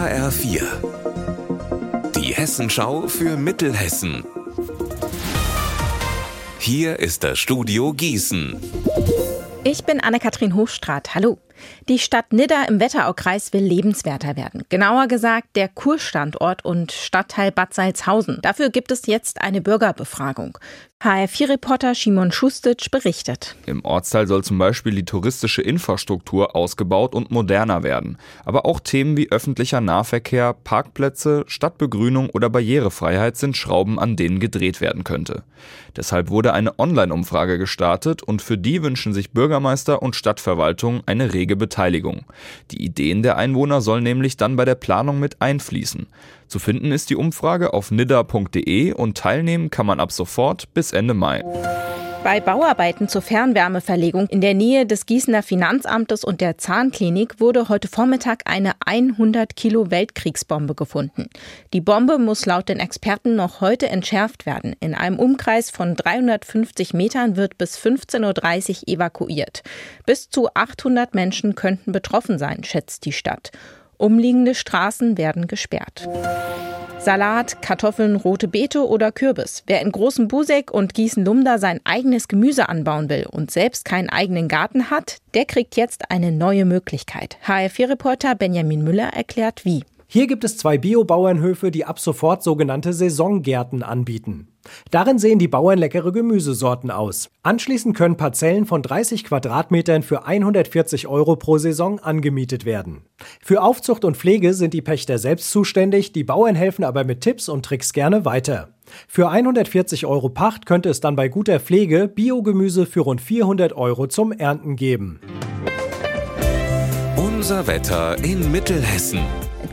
HR4. Die Hessenschau für Mittelhessen. Hier ist das Studio Gießen. Ich bin Anne-Kathrin Hochstrat. Hallo. Die Stadt Nidda im Wetteraukreis will lebenswerter werden. Genauer gesagt der Kurstandort und Stadtteil Bad Salzhausen. Dafür gibt es jetzt eine Bürgerbefragung. HR4-Reporter Simon Schustic berichtet. Im Ortsteil soll zum Beispiel die touristische Infrastruktur ausgebaut und moderner werden. Aber auch Themen wie öffentlicher Nahverkehr, Parkplätze, Stadtbegrünung oder Barrierefreiheit sind Schrauben, an denen gedreht werden könnte. Deshalb wurde eine Online-Umfrage gestartet und für die wünschen sich Bürgermeister und Stadtverwaltung eine rege Beteiligung. Die Ideen der Einwohner sollen nämlich dann bei der Planung mit einfließen. Zu finden ist die Umfrage auf nidda.de und teilnehmen kann man ab sofort bis Ende Mai. Bei Bauarbeiten zur Fernwärmeverlegung in der Nähe des Gießener Finanzamtes und der Zahnklinik wurde heute Vormittag eine 100 Kilo Weltkriegsbombe gefunden. Die Bombe muss laut den Experten noch heute entschärft werden. In einem Umkreis von 350 Metern wird bis 15.30 Uhr evakuiert. Bis zu 800 Menschen könnten betroffen sein, schätzt die Stadt. Umliegende Straßen werden gesperrt. Salat, Kartoffeln, rote Beete oder Kürbis. Wer in Großen Buseck und Gießen-Lumda sein eigenes Gemüse anbauen will und selbst keinen eigenen Garten hat, der kriegt jetzt eine neue Möglichkeit. HR4-Reporter Benjamin Müller erklärt wie. Hier gibt es zwei Biobauernhöfe, die ab sofort sogenannte Saisongärten anbieten. Darin sehen die Bauern leckere Gemüsesorten aus. Anschließend können Parzellen von 30 Quadratmetern für 140 Euro pro Saison angemietet werden. Für Aufzucht und Pflege sind die Pächter selbst zuständig, die Bauern helfen aber mit Tipps und Tricks gerne weiter. Für 140 Euro Pacht könnte es dann bei guter Pflege Biogemüse für rund 400 Euro zum Ernten geben. Unser Wetter in Mittelhessen.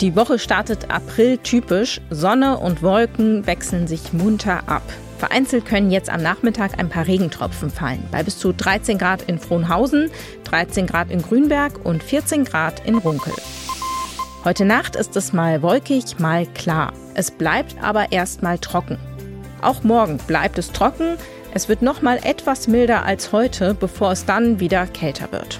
Die Woche startet April typisch. Sonne und Wolken wechseln sich munter ab. Vereinzelt können jetzt am Nachmittag ein paar Regentropfen fallen. Bei bis zu 13 Grad in Frohnhausen, 13 Grad in Grünberg und 14 Grad in Runkel. Heute Nacht ist es mal wolkig, mal klar. Es bleibt aber erstmal trocken. Auch morgen bleibt es trocken. Es wird noch mal etwas milder als heute, bevor es dann wieder kälter wird.